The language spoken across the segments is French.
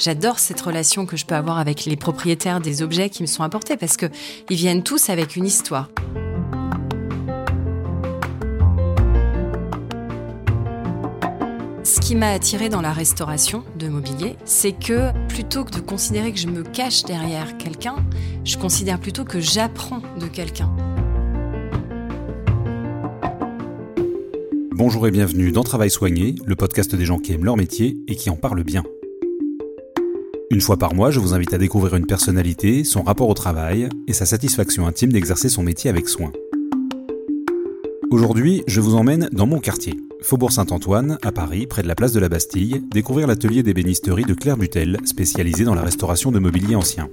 J'adore cette relation que je peux avoir avec les propriétaires des objets qui me sont apportés parce que ils viennent tous avec une histoire. Ce qui m'a attiré dans la restauration de mobilier, c'est que plutôt que de considérer que je me cache derrière quelqu'un, je considère plutôt que j'apprends de quelqu'un. Bonjour et bienvenue dans Travail Soigné, le podcast des gens qui aiment leur métier et qui en parlent bien. Une fois par mois, je vous invite à découvrir une personnalité, son rapport au travail et sa satisfaction intime d'exercer son métier avec soin. Aujourd'hui, je vous emmène dans mon quartier, Faubourg Saint-Antoine, à Paris, près de la place de la Bastille, découvrir l'atelier d'ébénisterie de Claire Butel, spécialisée dans la restauration de mobilier ancien.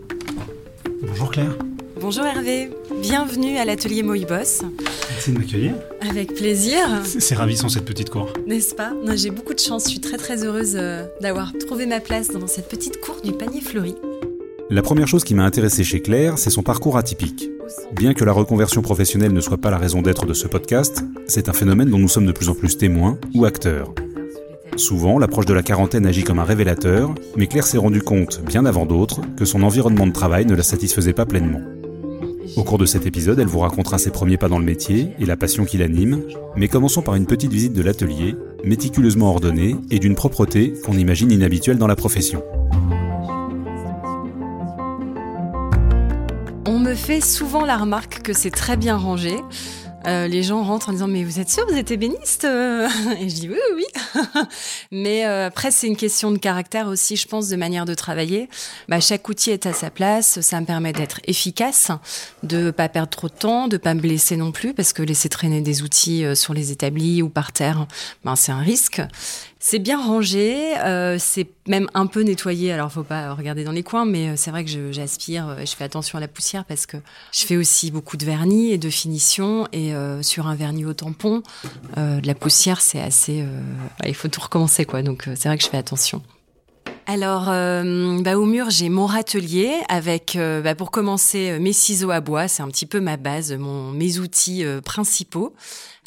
Bonjour Claire. Bonjour Hervé, bienvenue à l'atelier Moïbos. Merci de m'accueillir. Avec plaisir. C'est ravissant cette petite cour. N'est-ce pas? J'ai beaucoup de chance, je suis très très heureuse euh, d'avoir trouvé ma place dans cette petite cour du panier fleuri. La première chose qui m'a intéressé chez Claire, c'est son parcours atypique. Bien que la reconversion professionnelle ne soit pas la raison d'être de ce podcast, c'est un phénomène dont nous sommes de plus en plus témoins ou acteurs. Souvent, l'approche de la quarantaine agit comme un révélateur, mais Claire s'est rendue compte, bien avant d'autres, que son environnement de travail ne la satisfaisait pas pleinement. Au cours de cet épisode, elle vous racontera ses premiers pas dans le métier et la passion qui l'anime, mais commençons par une petite visite de l'atelier, méticuleusement ordonnée et d'une propreté qu'on imagine inhabituelle dans la profession. On me fait souvent la remarque que c'est très bien rangé. Euh, les gens rentrent en disant mais vous êtes sûr vous êtes ébéniste Et je dis oui oui. oui. mais euh, après c'est une question de caractère aussi je pense de manière de travailler. Bah, chaque outil est à sa place, ça me permet d'être efficace, de pas perdre trop de temps, de pas me blesser non plus parce que laisser traîner des outils euh, sur les établis ou par terre, ben c'est un risque. C'est bien rangé, euh, c'est même un peu nettoyé. Alors, faut pas regarder dans les coins, mais euh, c'est vrai que j'aspire, euh, je, fais attention à la poussière parce que je fais aussi beaucoup de vernis et de finition. Et sur un vernis au tampon, de la poussière, c'est assez. il faut tout recommencer, quoi. Donc, c'est vrai que je fais attention. Alors, bah, au mur, j'ai mon râtelier avec, bah, pour commencer, mes ciseaux à bois. C'est un petit peu ma base, mon, mes outils principaux.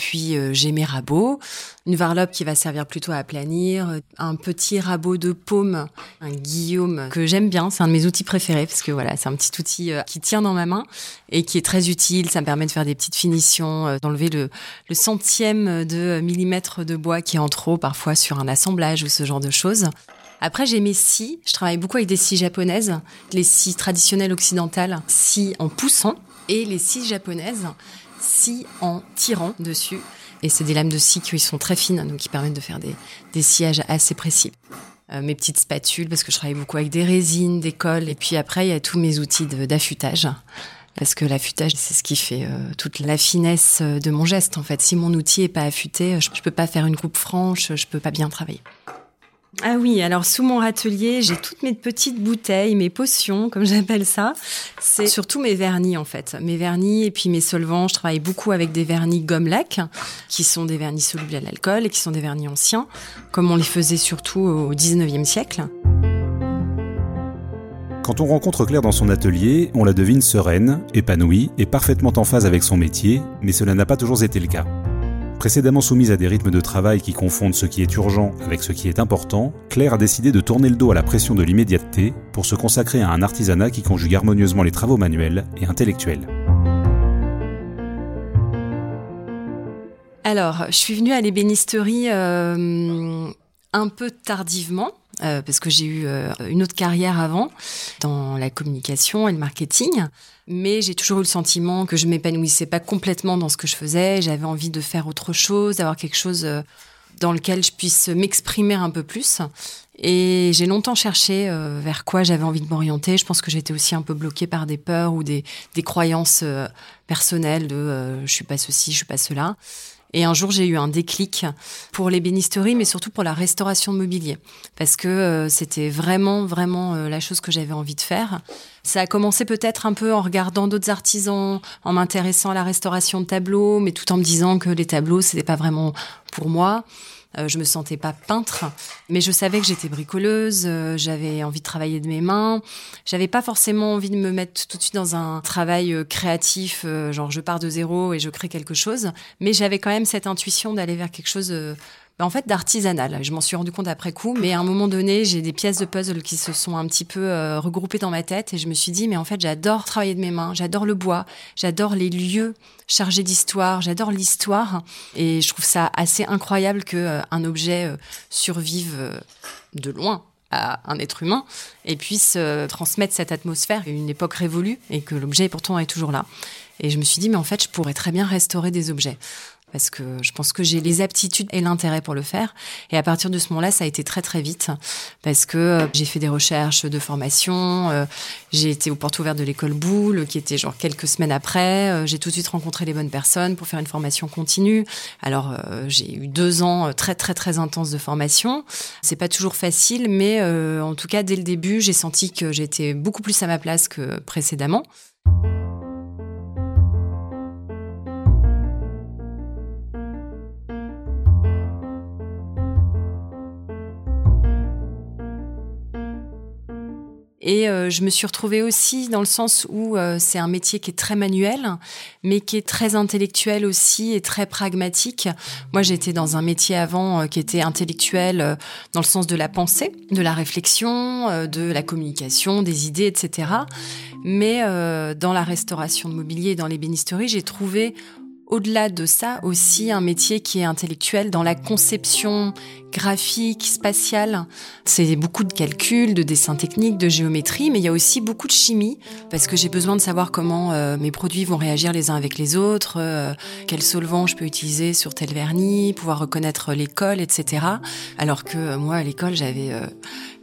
Puis euh, j'ai mes rabots, une varlope qui va servir plutôt à aplanir, un petit rabot de paume, un guillaume que j'aime bien, c'est un de mes outils préférés parce que voilà, c'est un petit outil euh, qui tient dans ma main et qui est très utile. Ça me permet de faire des petites finitions, euh, d'enlever le, le centième de millimètre de bois qui est en trop parfois sur un assemblage ou ce genre de choses. Après, j'ai mes scies. Je travaille beaucoup avec des scies japonaises, les scies traditionnelles occidentales, scies en poussant, et les scies japonaises scie en tirant dessus. Et c'est des lames de scie qui sont très fines, donc qui permettent de faire des, des assez précis. Euh, mes petites spatules, parce que je travaille beaucoup avec des résines, des colles. Et puis après, il y a tous mes outils d'affûtage. Parce que l'affûtage, c'est ce qui fait euh, toute la finesse euh, de mon geste. En fait, si mon outil est pas affûté, je, je peux pas faire une coupe franche, je peux pas bien travailler. Ah oui, alors sous mon atelier, j'ai toutes mes petites bouteilles, mes potions, comme j'appelle ça. C'est surtout mes vernis en fait, mes vernis et puis mes solvants. Je travaille beaucoup avec des vernis gomme lac, qui sont des vernis solubles à l'alcool et qui sont des vernis anciens, comme on les faisait surtout au 19e siècle. Quand on rencontre Claire dans son atelier, on la devine sereine, épanouie et parfaitement en phase avec son métier, mais cela n'a pas toujours été le cas. Précédemment soumise à des rythmes de travail qui confondent ce qui est urgent avec ce qui est important, Claire a décidé de tourner le dos à la pression de l'immédiateté pour se consacrer à un artisanat qui conjugue harmonieusement les travaux manuels et intellectuels. Alors, je suis venue à l'ébénisterie euh, un peu tardivement. Euh, parce que j'ai eu euh, une autre carrière avant dans la communication et le marketing mais j'ai toujours eu le sentiment que je m'épanouissais pas complètement dans ce que je faisais. J'avais envie de faire autre chose, d'avoir quelque chose euh, dans lequel je puisse m'exprimer un peu plus. Et j'ai longtemps cherché euh, vers quoi j'avais envie de m'orienter. Je pense que j'étais aussi un peu bloquée par des peurs ou des, des croyances euh, personnelles de je suis pas ceci, je suis pas cela. Et un jour, j'ai eu un déclic pour l'ébénisterie, mais surtout pour la restauration de mobilier, parce que euh, c'était vraiment, vraiment euh, la chose que j'avais envie de faire. Ça a commencé peut-être un peu en regardant d'autres artisans, en m'intéressant à la restauration de tableaux, mais tout en me disant que les tableaux, c'était pas vraiment pour moi. Euh, je me sentais pas peintre, mais je savais que j'étais bricoleuse. Euh, j'avais envie de travailler de mes mains. J'avais pas forcément envie de me mettre tout de suite dans un travail euh, créatif, genre je pars de zéro et je crée quelque chose. Mais j'avais quand même cette intuition d'aller vers quelque chose bah, en fait d'artisanal. Je m'en suis rendu compte après coup, mais à un moment donné, j'ai des pièces de puzzle qui se sont un petit peu euh, regroupées dans ma tête et je me suis dit, mais en fait, j'adore travailler de mes mains, j'adore le bois, j'adore les lieux chargés d'histoire, j'adore l'histoire et je trouve ça assez incroyable que euh, un objet euh, survive de loin à un être humain et puisse transmettre cette atmosphère, une époque révolue et que l'objet pourtant est toujours là. Et je me suis dit, mais en fait, je pourrais très bien restaurer des objets parce que je pense que j'ai les aptitudes et l'intérêt pour le faire. Et à partir de ce moment-là, ça a été très très vite parce que euh, j'ai fait des recherches de formation, euh, j'ai été aux portes ouvertes de l'école Boulle, qui était genre quelques semaines après. Euh, j'ai tout de suite rencontré les bonnes personnes pour faire une formation continue. Alors j'ai eu deux ans très très très intenses de formation. C'est pas toujours facile, mais en tout cas dès le début, j'ai senti que j'étais beaucoup plus à ma place que précédemment. Et euh, je me suis retrouvée aussi dans le sens où euh, c'est un métier qui est très manuel, mais qui est très intellectuel aussi et très pragmatique. Moi, j'étais dans un métier avant euh, qui était intellectuel dans le sens de la pensée, de la réflexion, de la communication, des idées, etc. Mais dans la restauration de mobilier et dans l'ébénisterie, j'ai trouvé au-delà de ça aussi un métier qui est intellectuel dans la conception graphique, spatiale. C'est beaucoup de calculs, de dessins techniques, de géométrie, mais il y a aussi beaucoup de chimie parce que j'ai besoin de savoir comment euh, mes produits vont réagir les uns avec les autres, euh, quel solvant je peux utiliser sur tel vernis, pouvoir reconnaître l'école, etc. Alors que euh, moi à l'école j'avais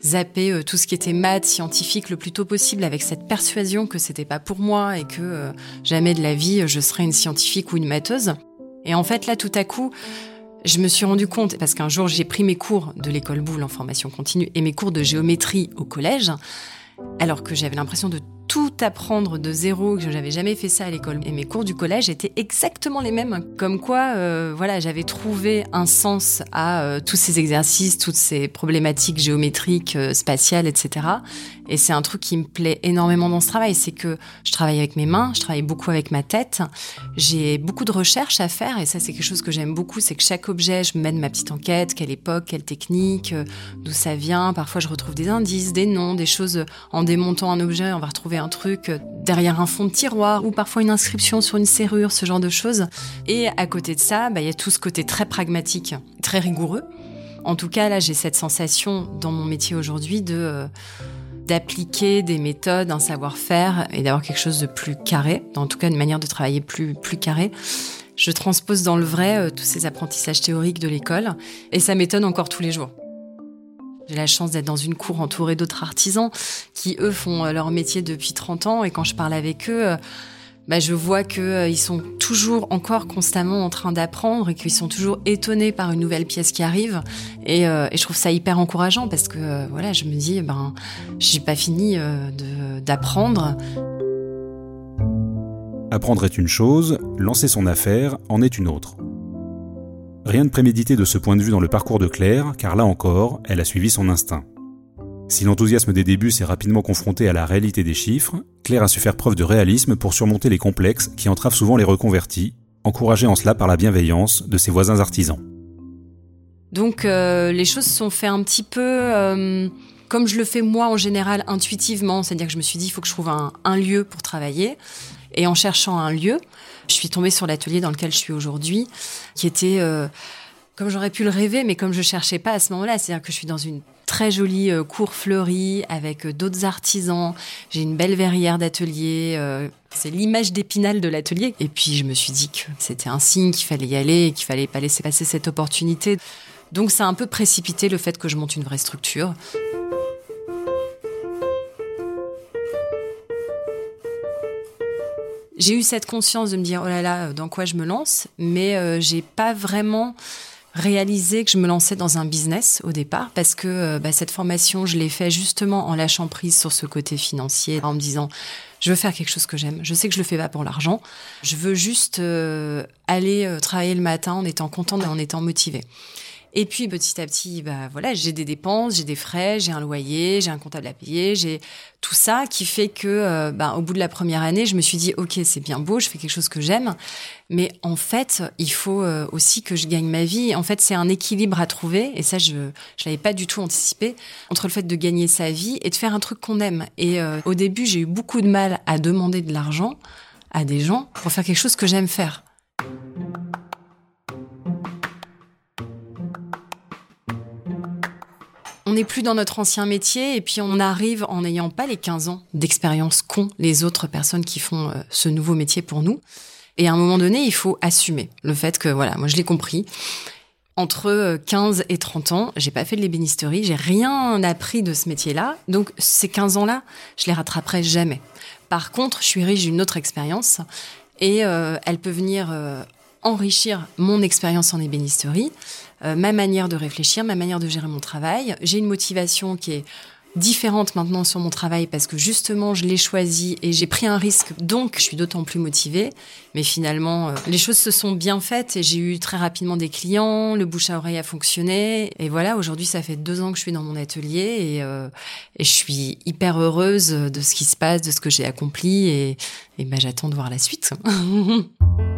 zappé tout ce qui était maths, scientifique le plus tôt possible avec cette persuasion que c'était pas pour moi et que jamais de la vie je serais une scientifique ou une matheuse. Et en fait là tout à coup je me suis rendu compte, parce qu'un jour j'ai pris mes cours de l'école Boulle en formation continue et mes cours de géométrie au collège, alors que j'avais l'impression de tout apprendre de zéro, que j'avais jamais fait ça à l'école. Et mes cours du collège étaient exactement les mêmes. Comme quoi, euh, voilà, j'avais trouvé un sens à euh, tous ces exercices, toutes ces problématiques géométriques, euh, spatiales, etc. Et c'est un truc qui me plaît énormément dans ce travail, c'est que je travaille avec mes mains, je travaille beaucoup avec ma tête. J'ai beaucoup de recherches à faire et ça c'est quelque chose que j'aime beaucoup, c'est que chaque objet, je mène ma petite enquête, quelle époque, quelle technique, d'où ça vient. Parfois je retrouve des indices, des noms, des choses. En démontant un objet, on va retrouver un truc derrière un fond de tiroir ou parfois une inscription sur une serrure, ce genre de choses. Et à côté de ça, bah, il y a tout ce côté très pragmatique, très rigoureux. En tout cas, là, j'ai cette sensation dans mon métier aujourd'hui de euh, d'appliquer des méthodes, un savoir-faire et d'avoir quelque chose de plus carré, en tout cas une manière de travailler plus plus carré. Je transpose dans le vrai euh, tous ces apprentissages théoriques de l'école et ça m'étonne encore tous les jours. J'ai la chance d'être dans une cour entourée d'autres artisans qui, eux, font euh, leur métier depuis 30 ans. Et quand je parle avec eux, euh, bah, je vois qu'ils euh, sont toujours encore constamment en train d'apprendre et qu'ils sont toujours étonnés par une nouvelle pièce qui arrive. Et, je trouve ça hyper encourageant parce que voilà, je me dis, ben, j'ai pas fini d'apprendre. Apprendre est une chose, lancer son affaire en est une autre. Rien de prémédité de ce point de vue dans le parcours de Claire, car là encore, elle a suivi son instinct. Si l'enthousiasme des débuts s'est rapidement confronté à la réalité des chiffres, Claire a su faire preuve de réalisme pour surmonter les complexes qui entravent souvent les reconvertis, encouragée en cela par la bienveillance de ses voisins artisans. Donc euh, les choses se sont faites un petit peu euh, comme je le fais moi en général intuitivement, c'est-à-dire que je me suis dit il faut que je trouve un lieu pour travailler. Et en cherchant un lieu, je suis tombée sur l'atelier dans lequel je suis aujourd'hui, qui était euh, comme j'aurais pu le rêver, mais comme je cherchais pas à ce moment-là. C'est-à-dire que je suis dans une très jolie euh, cour fleurie avec euh, d'autres artisans. J'ai une belle verrière d'atelier. c'est l'image d'épinal de l'atelier. Et puis je me suis dit que c'était un signe qu'il fallait y aller qu'il fallait pas laisser passer cette opportunité. Donc ça a un peu précipité le fait que je monte une vraie structure. J'ai eu cette conscience de me dire oh là là, dans quoi je me lance, mais euh, j'ai pas vraiment réalisé que je me lançais dans un business au départ parce que euh, bah, cette formation, je l'ai fait justement en lâchant prise sur ce côté financier, en me disant je veux faire quelque chose que j'aime. Je sais que je le fais pas pour l'argent. Je veux juste euh, aller travailler le matin en étant contente et en étant motivée. Et puis petit à petit, bah voilà, j'ai des dépenses, j'ai des frais, j'ai un loyer, j'ai un comptable à payer, j'ai tout ça qui fait que, euh, bah, au bout de la première année, je me suis dit, ok, c'est bien beau, je fais quelque chose que j'aime, mais en fait, il faut euh, aussi que je gagne ma vie. En fait, c'est un équilibre à trouver, et ça, je je l'avais pas du tout anticipé entre le fait de gagner sa vie et de faire un truc qu'on aime. Et euh, au début, j'ai eu beaucoup de mal à demander de l'argent à des gens pour faire quelque chose que j'aime faire. On n'est plus dans notre ancien métier et puis on arrive en n'ayant pas les 15 ans d'expérience qu'ont les autres personnes qui font euh, ce nouveau métier pour nous. Et à un moment donné, il faut assumer le fait que, voilà, moi je l'ai compris. Entre 15 euh, et 30 ans, j'ai pas fait de l'ébénisterie, j'ai rien appris de ce métier-là. Donc ces 15 ans-là, je les rattraperai jamais. Par contre, je suis riche d'une autre expérience et euh, elle peut venir enrichir mon expérience en ébénisterie, euh, ma manière de réfléchir, ma manière de gérer mon travail. J'ai une motivation qui est différente maintenant sur mon travail parce que justement je l'ai choisi et j'ai pris un risque donc je suis d'autant plus motivée. Mais finalement euh, les choses se sont bien faites et j'ai eu très rapidement des clients le bouche à oreille a fonctionné. Et voilà aujourd'hui ça fait deux ans que je suis dans mon atelier et, euh, et je suis hyper heureuse de ce qui se passe de ce que j'ai accompli et, et ben, j'attends de voir la suite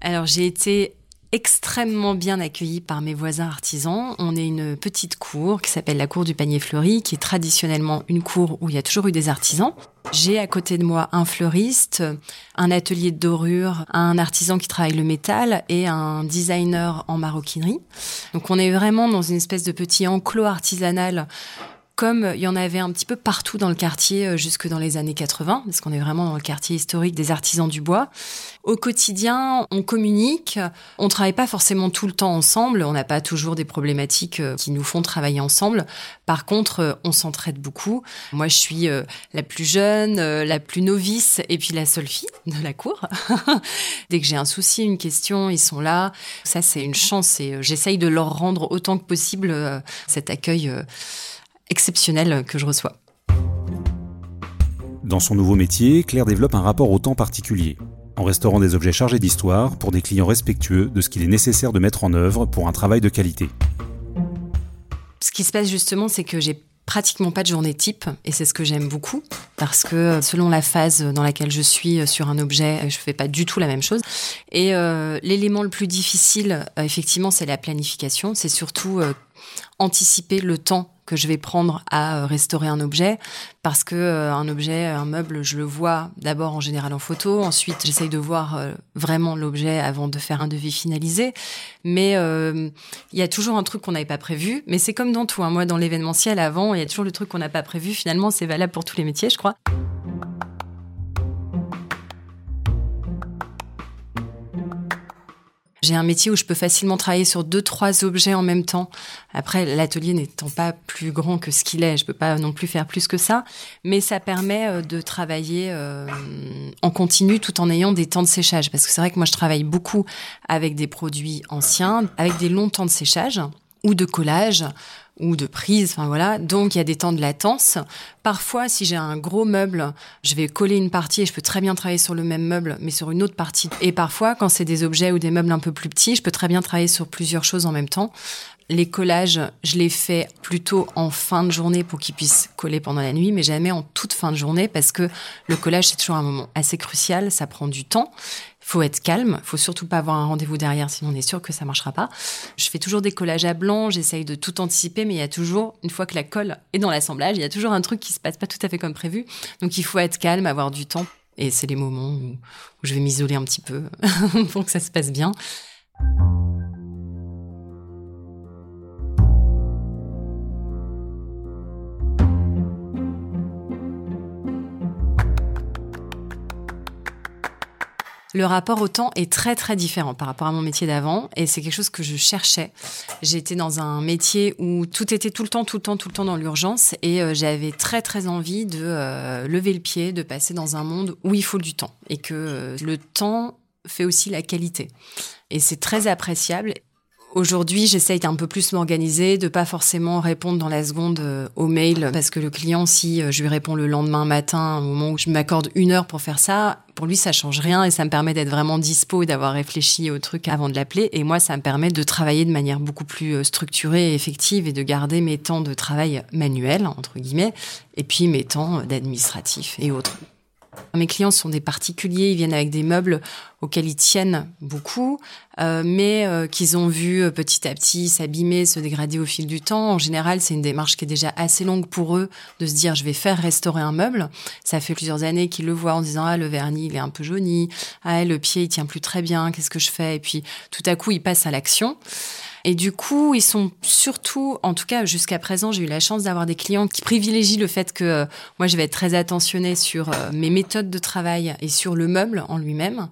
Alors j'ai été extrêmement bien accueillie par mes voisins artisans. On est une petite cour qui s'appelle la cour du panier fleuri, qui est traditionnellement une cour où il y a toujours eu des artisans. J'ai à côté de moi un fleuriste, un atelier de dorure, un artisan qui travaille le métal et un designer en maroquinerie. Donc on est vraiment dans une espèce de petit enclos artisanal comme il y en avait un petit peu partout dans le quartier euh, jusque dans les années 80, parce qu'on est vraiment dans le quartier historique des artisans du bois. Au quotidien, on communique, on travaille pas forcément tout le temps ensemble, on n'a pas toujours des problématiques euh, qui nous font travailler ensemble. Par contre, euh, on s'entraide beaucoup. Moi, je suis la plus jeune, la plus novice et puis la seule fille de la cour. Dès que j'ai un souci, une question, ils sont là. Ça, c'est une chance et j'essaye de leur rendre autant que possible cet accueil exceptionnel que je reçois. Dans son nouveau métier, Claire développe un rapport au temps particulier, en restaurant des objets chargés d'histoire pour des clients respectueux de ce qu'il est nécessaire de mettre en œuvre pour un travail de qualité. Ce qui se passe justement, c'est que j'ai pratiquement pas de journée type et c'est ce que j'aime beaucoup parce que selon la phase dans laquelle je suis sur un objet, je fais pas du tout la même chose. Et euh, l'élément le plus difficile, euh, effectivement, c'est la planification. C'est surtout euh, anticiper le temps que je vais prendre à euh, restaurer un objet parce que euh, un objet, un meuble, je le vois d'abord en général en photo, ensuite j'essaye de voir euh, vraiment l'objet avant de faire un devis finalisé. Mais il y a toujours un truc qu'on n'avait pas prévu. Mais c'est comme dans tout. Hein. Moi, dans l'événementiel avant, il y a toujours le truc qu'on n'a pas prévu. Finalement, c'est valable pour tous les métiers, je crois. J'ai un métier où je peux facilement travailler sur deux, trois objets en même temps. Après, l'atelier n'étant pas plus grand que ce qu'il est, je peux pas non plus faire plus que ça. Mais ça permet euh, de travailler euh, en continu tout en ayant des temps de séchage. Parce que c'est vrai que moi, je travaille beaucoup avec des produits anciens, avec des longs temps de séchage ou de collage ou de prise, enfin voilà. Donc il y a des temps de latence. Parfois, si j'ai un gros meuble, je vais coller une partie et je peux très bien travailler sur le même meuble, mais sur une autre partie. Et parfois, quand c'est des objets ou des meubles un peu plus petits, je peux très bien travailler sur plusieurs choses en même temps. Les collages, je les fais plutôt en fin de journée pour qu'ils puissent coller pendant la nuit, mais jamais en toute fin de journée parce que le collage, c'est toujours un moment assez crucial, ça prend du temps faut être calme, faut surtout pas avoir un rendez-vous derrière, sinon on est sûr que ça marchera pas. Je fais toujours des collages à blanc, j'essaye de tout anticiper, mais il y a toujours, une fois que la colle est dans l'assemblage, il y a toujours un truc qui se passe pas tout à fait comme prévu. Donc il faut être calme, avoir du temps. Et c'est les moments où, où je vais m'isoler un petit peu pour que ça se passe bien. Le rapport au temps est très très différent par rapport à mon métier d'avant et c'est quelque chose que je cherchais. J'étais dans un métier où tout était tout le temps, tout le temps, tout le temps dans l'urgence et euh, j'avais très très envie de euh, lever le pied, de passer dans un monde où il faut du temps et que euh, le temps fait aussi la qualité. Et c'est très appréciable Aujourd'hui, j'essaye d'un peu plus m'organiser, de pas forcément répondre dans la seconde euh, au mail, parce que le client, si euh, je lui réponds le lendemain matin, au moment où je m'accorde une heure pour faire ça, pour lui, ça change rien et ça me permet d'être vraiment dispo et d'avoir réfléchi au truc avant de l'appeler. Et moi, ça me permet de travailler de manière beaucoup plus euh, structurée et effective et de garder mes temps de travail manuel, entre guillemets, et puis mes temps d'administratif et autres. Mes clients sont des particuliers, ils viennent avec des meubles auxquels ils tiennent beaucoup, euh, mais euh, qu'ils ont vu euh, petit à petit s'abîmer, se dégrader au fil du temps. En général, c'est une démarche qui est déjà assez longue pour eux de se dire je vais faire restaurer un meuble. Ça fait plusieurs années qu'ils le voient en disant ah le vernis il est un peu jauni, ah le pied il tient plus très bien, qu'est-ce que je fais? Et puis tout à coup ils passent à l'action. Et du coup, ils sont surtout, en tout cas jusqu'à présent, j'ai eu la chance d'avoir des clients qui privilégient le fait que euh, moi, je vais être très attentionnée sur euh, mes méthodes de travail et sur le meuble en lui-même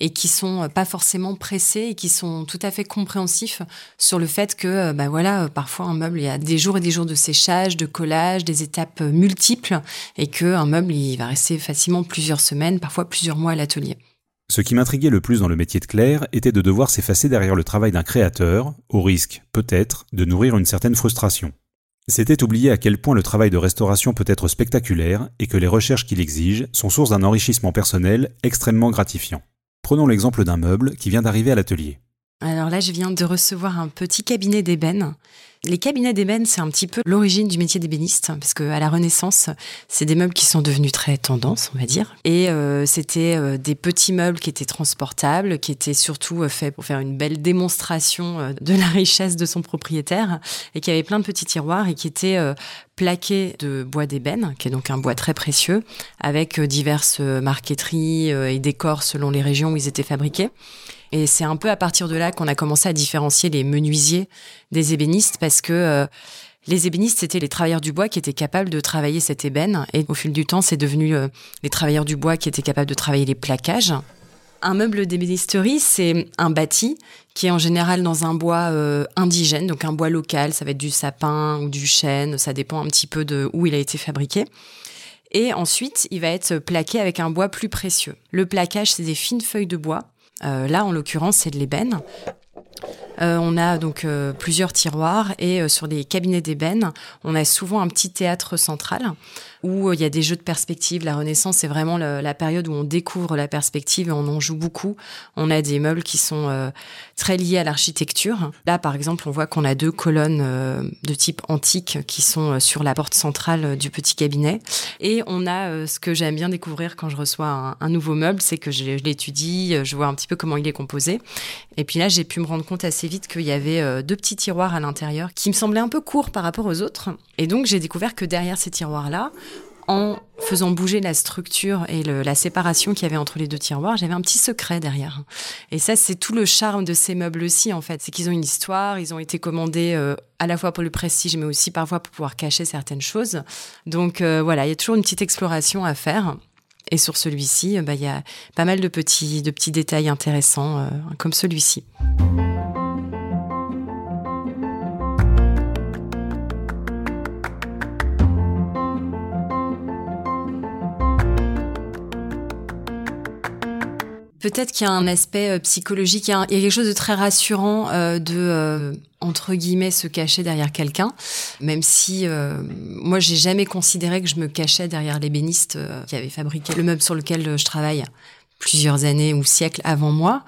et qui sont euh, pas forcément pressés et qui sont tout à fait compréhensifs sur le fait que bah voilà parfois un meuble il y a des jours et des jours de séchage, de collage, des étapes multiples et que un meuble il va rester facilement plusieurs semaines, parfois plusieurs mois à l'atelier. Ce qui m'intriguait le plus dans le métier de Claire était de devoir s'effacer derrière le travail d'un créateur, au risque, peut-être, de nourrir une certaine frustration. C'était oublier à quel point le travail de restauration peut être spectaculaire et que les recherches qu'il exige sont source d'un enrichissement personnel extrêmement gratifiant. Prenons l'exemple d'un meuble qui vient d'arriver à l'atelier. Alors là, je viens de recevoir un petit cabinet d'ébène les cabinets d'ébène, c'est un petit peu l'origine du métier d'ébéniste, parce que à la Renaissance, c'est des meubles qui sont devenus très tendance, on va dire. Et euh, c'était euh, des petits meubles qui étaient transportables, qui étaient surtout euh, faits pour faire une belle démonstration de la richesse de son propriétaire, et qui avaient plein de petits tiroirs et qui étaient plaqués de bois d'ébène, qui est donc un bois très précieux, avec diverses marqueteries et décors selon les régions où ils étaient fabriqués. Et c'est un peu à partir de là qu'on a commencé à différencier les menuisiers des ébénistes parce que euh, les ébénistes, c'était les travailleurs du bois qui étaient capables de travailler cet ébène. Et au fil du temps, c'est devenu euh, les travailleurs du bois qui étaient capables de travailler les plaquages. Un meuble d'ébénisterie, c'est un bâti qui est en général dans un bois euh, indigène, donc un bois local. Ça va être du sapin ou du chêne, ça dépend un petit peu de où il a été fabriqué. Et ensuite, il va être plaqué avec un bois plus précieux. Le plaquage, c'est des fines feuilles de bois là, en l'occurrence, c'est de l'ébène. Euh, on a donc euh, plusieurs tiroirs et sur les cabinets d'ébène, on a souvent un petit théâtre central où il y a des jeux de perspective. La Renaissance, c'est vraiment la période où on découvre la perspective et on en joue beaucoup. On a des meubles qui sont très liés à l'architecture. Là, par exemple, on voit qu'on a deux colonnes de type antique qui sont sur la porte centrale du petit cabinet. Et on a ce que j'aime bien découvrir quand je reçois un, nouveau meuble, c'est que je, je l'étudie, je vois un petit peu comment il est composé. Et puis là, j'ai pu me rendre compte assez vite qu'il y avait euh, deux petits tiroirs à l'intérieur qui me semblaient un peu courts par rapport aux autres. Et donc, j'ai découvert que derrière ces tiroirs-là, en faisant bouger la structure et la séparation qu'il y avait entre les deux tiroirs, j'avais un petit secret derrière. Et ça, c'est tout le charme de ces meubles-ci, en fait. C'est qu'ils ont une histoire, ils ont été commandés euh, à la fois pour le prestige, mais aussi parfois pour pouvoir cacher certaines choses. Donc euh, voilà, il y a toujours une petite exploration à faire. Et sur celui-ci, bah, il y a pas mal de petits, de petits détails intéressants, comme celui-ci. Peut-être qu'il y a un aspect euh, psychologique, il y, a quelque chose de très rassurant euh, de euh, entre guillemets se cacher derrière quelqu'un, même si moi j'ai jamais considéré que je me cachais derrière l'ébéniste qui avait fabriqué le meuble sur lequel je travaille plusieurs années ou siècles avant moi.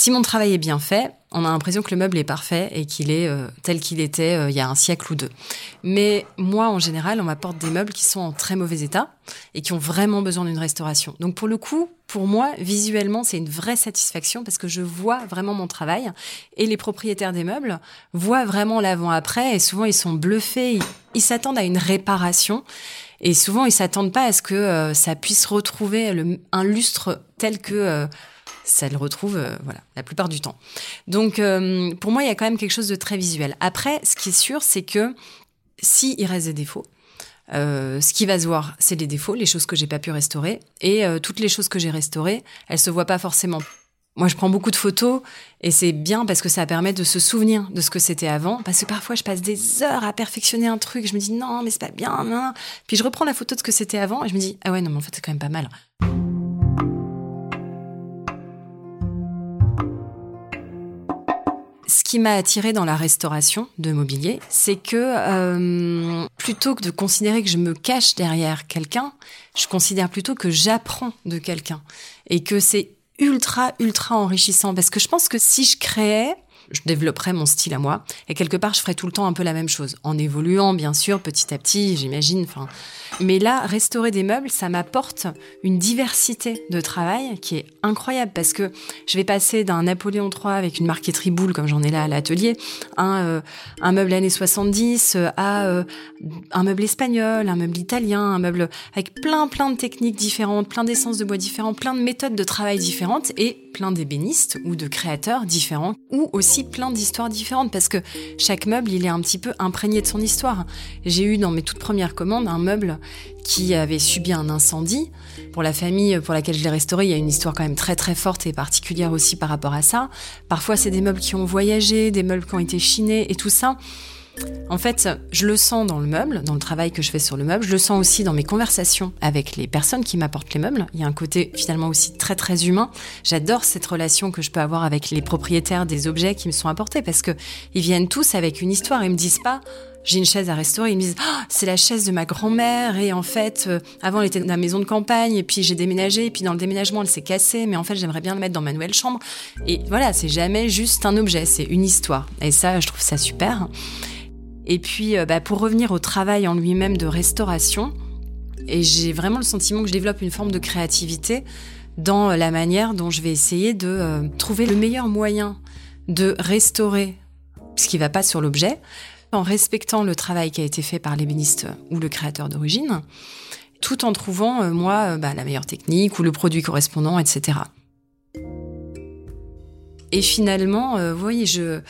Si mon travail est bien fait, on a l'impression que le meuble est parfait et qu'il est euh, tel qu'il était euh, il y a un siècle ou deux. Mais moi, en général, on m'apporte des meubles qui sont en très mauvais état et qui ont vraiment besoin d'une restauration. Donc pour le coup, pour moi, visuellement, c'est une vraie satisfaction parce que je vois vraiment mon travail et les propriétaires des meubles voient vraiment l'avant-après et souvent ils sont bluffés, ils s'attendent à une réparation. Et souvent, ils s'attendent pas à ce que euh, ça puisse retrouver un lustre tel que ça le retrouve euh, voilà la plupart du temps. Donc euh, pour moi il y a quand même quelque chose de très visuel. Après ce qui est sûr c'est que si il reste des défauts, euh, ce qui va se voir, c'est les défauts, les choses que j'ai pas pu restaurer, et toutes les choses que j'ai restaurées, elles se voient pas forcément. Moi, je prends beaucoup de photos et c'est bien parce que ça permet de se souvenir de ce que c'était avant. Parce que parfois, je passe des heures à perfectionner un truc. Je me dis non, mais c'est pas bien. Puis je reprends la photo de ce que c'était avant et je me dis ah ouais non, mais en fait c'est quand même pas mal. Qui m'a attiré dans la restauration de mobilier, c'est que euh, plutôt que de considérer que je me cache derrière quelqu'un, je considère plutôt que j'apprends de quelqu'un. Et que c'est ultra ultra enrichissant. Parce que je pense que si je créais je développerais mon style à moi. Et quelque part, je ferais tout le temps un peu la même chose, en évoluant, bien sûr, petit à petit, j'imagine. Enfin, mais là, restaurer des meubles, ça m'apporte une diversité de travail qui est incroyable parce que je vais passer d'un Napoléon III avec une marqueterie boule, comme j'en ai là à l'atelier, un, euh, un meuble années 70 euh, à euh, un meuble espagnol, un meuble italien, un meuble avec plein, plein de techniques différentes, plein d'essences de bois différentes, plein de méthodes de travail différentes et plein d'ébénistes ou de créateurs différents ou aussi plein d'histoires différentes parce que chaque meuble, il est un petit peu imprégné de son histoire. J'ai eu dans mes toutes premières commandes un meuble qui avait subi un incendie. Pour la famille pour laquelle je l'ai restauré, il y a une histoire quand même très très forte et particulière aussi par rapport à ça. Parfois, c'est des meubles qui ont voyagé, des meubles qui ont été chinés et tout ça. En fait, je le sens dans le meuble, dans le travail que je fais sur le meuble, je le sens aussi dans mes conversations avec les personnes qui m'apportent les meubles. Il y a un côté finalement aussi très très humain. J'adore cette relation que je peux avoir avec les propriétaires des objets qui me sont apportés parce que ils viennent tous avec une histoire. Ils me disent pas j'ai une chaise à restaurer. Ils me disent, ah, c'est la chaise de ma grand-mère. Et en fait, euh, avant, elle était dans la maison de campagne. Et puis, j'ai déménagé. Et puis, dans le déménagement, elle s'est cassée. Mais en fait, j'aimerais bien le mettre dans ma nouvelle chambre. Et voilà, c'est jamais juste un objet. C'est une histoire. Et ça, je trouve ça super. Et puis, euh, bah, pour revenir au travail en lui-même de restauration, et j'ai vraiment le sentiment que je développe une forme de créativité dans la manière dont je vais essayer de euh, trouver le meilleur moyen de restaurer ce qui va pas sur l'objet, en respectant le travail qui a été fait par l'ébéniste ou le créateur d'origine, tout en trouvant, euh, moi, bah, la meilleure technique ou le produit correspondant, etc. Et finalement, vous voyez, je,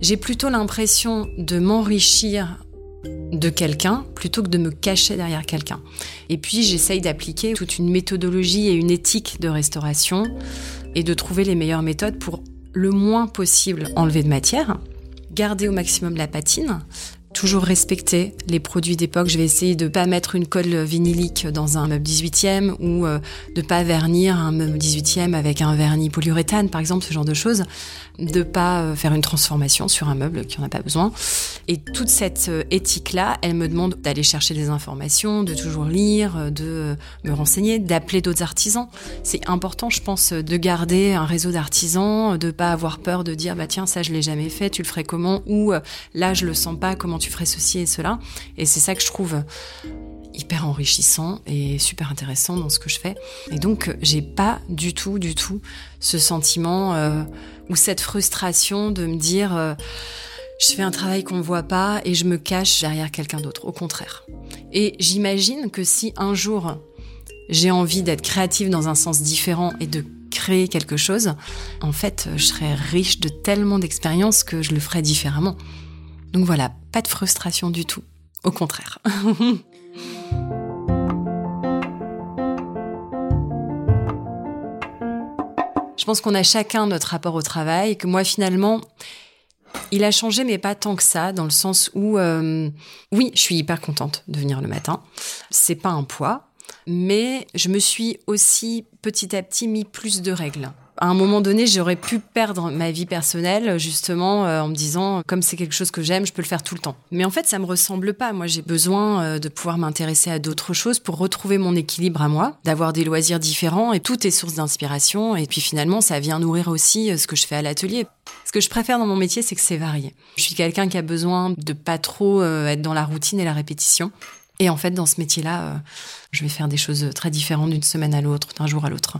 j'ai plutôt l'impression de m'enrichir de quelqu'un plutôt que de me cacher derrière quelqu'un. Et puis j'essaye d'appliquer toute une méthodologie et une éthique de restauration et de trouver les meilleures méthodes pour le moins possible enlever de matière, garder au maximum la patine, toujours respecter les produits d'époque. Je vais essayer de pas mettre une colle vinylique dans un meuble 18e ou euh, de pas vernir un meuble 18e avec un vernis polyuréthane, par exemple, ce genre de choses. De pas euh, faire une transformation sur un meuble qui en a pas besoin. Et toute cette euh, éthique-là, elle me demande d'aller chercher des informations, de toujours lire, de me renseigner, d'appeler d'autres artisans. C'est important, je pense, de garder un réseau d'artisans, de pas avoir peur de dire, bah tiens, ça je l'ai jamais fait, tu le ferais comment? Ou là, je le sens pas, comment tu ferais ceci et cela? Et c'est ça que je trouve hyper enrichissant et super intéressant dans ce que je fais. Et donc, j'ai pas du tout, du tout ce sentiment euh, ou cette frustration de me dire euh, je fais un travail qu'on ne voit pas et je me cache derrière quelqu'un d'autre. Au contraire. Et j'imagine que si un jour j'ai envie d'être créative dans un sens différent et de créer quelque chose, en fait, je serais riche de tellement d'expériences que je le ferais différemment. Donc voilà, pas de frustration du tout. Au contraire. Je pense qu'on a chacun notre rapport au travail, que moi finalement, il a changé, mais pas tant que ça, dans le sens où, euh, oui, je suis hyper contente de venir le matin. C'est pas un poids, mais je me suis aussi petit à petit mis plus de règles à un moment donné, j'aurais pu perdre ma vie personnelle, justement, euh, en me disant, comme c'est quelque chose que j'aime, je peux le faire tout le temps. Mais en fait, ça me ressemble pas. Moi, j'ai besoin euh, de pouvoir m'intéresser à d'autres choses pour retrouver mon équilibre à moi, d'avoir des loisirs différents et tout est source d'inspiration. Et puis finalement, ça vient nourrir aussi euh, ce que je fais à l'atelier. Ce que je préfère dans mon métier, c'est que c'est varié. Je suis quelqu'un qui a besoin de pas trop être dans la routine et la répétition. Et en fait, dans ce métier-là, euh, je vais faire des choses très différentes d'une semaine à l'autre, d'un jour à l'autre.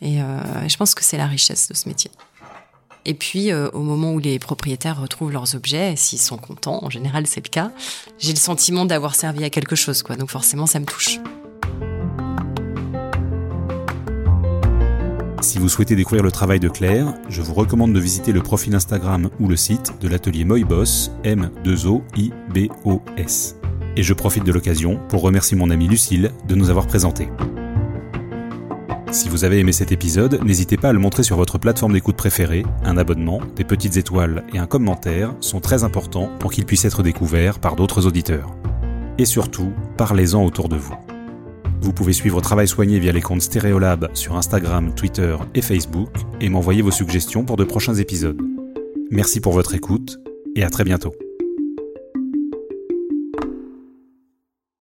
Et euh, je pense que c'est la richesse de ce métier. Et puis, euh, au moment où les propriétaires retrouvent leurs objets, s'ils sont contents, en général c'est le cas, j'ai le sentiment d'avoir servi à quelque chose, quoi. Donc forcément, ça me touche. Si vous souhaitez découvrir le travail de Claire, je vous recommande de visiter le profil Instagram ou le site de l'atelier Moibos, M2O-I-B-O-S. Et je profite de l'occasion pour remercier mon amie Lucille de nous avoir présenté. Si vous avez aimé cet épisode, n'hésitez pas à le montrer sur votre plateforme d'écoute préférée. Un abonnement, des petites étoiles et un commentaire sont très importants pour qu'il puisse être découvert par d'autres auditeurs. Et surtout, parlez-en autour de vous. Vous pouvez suivre Travail Soigné via les comptes Stéréolab sur Instagram, Twitter et Facebook et m'envoyer vos suggestions pour de prochains épisodes. Merci pour votre écoute et à très bientôt.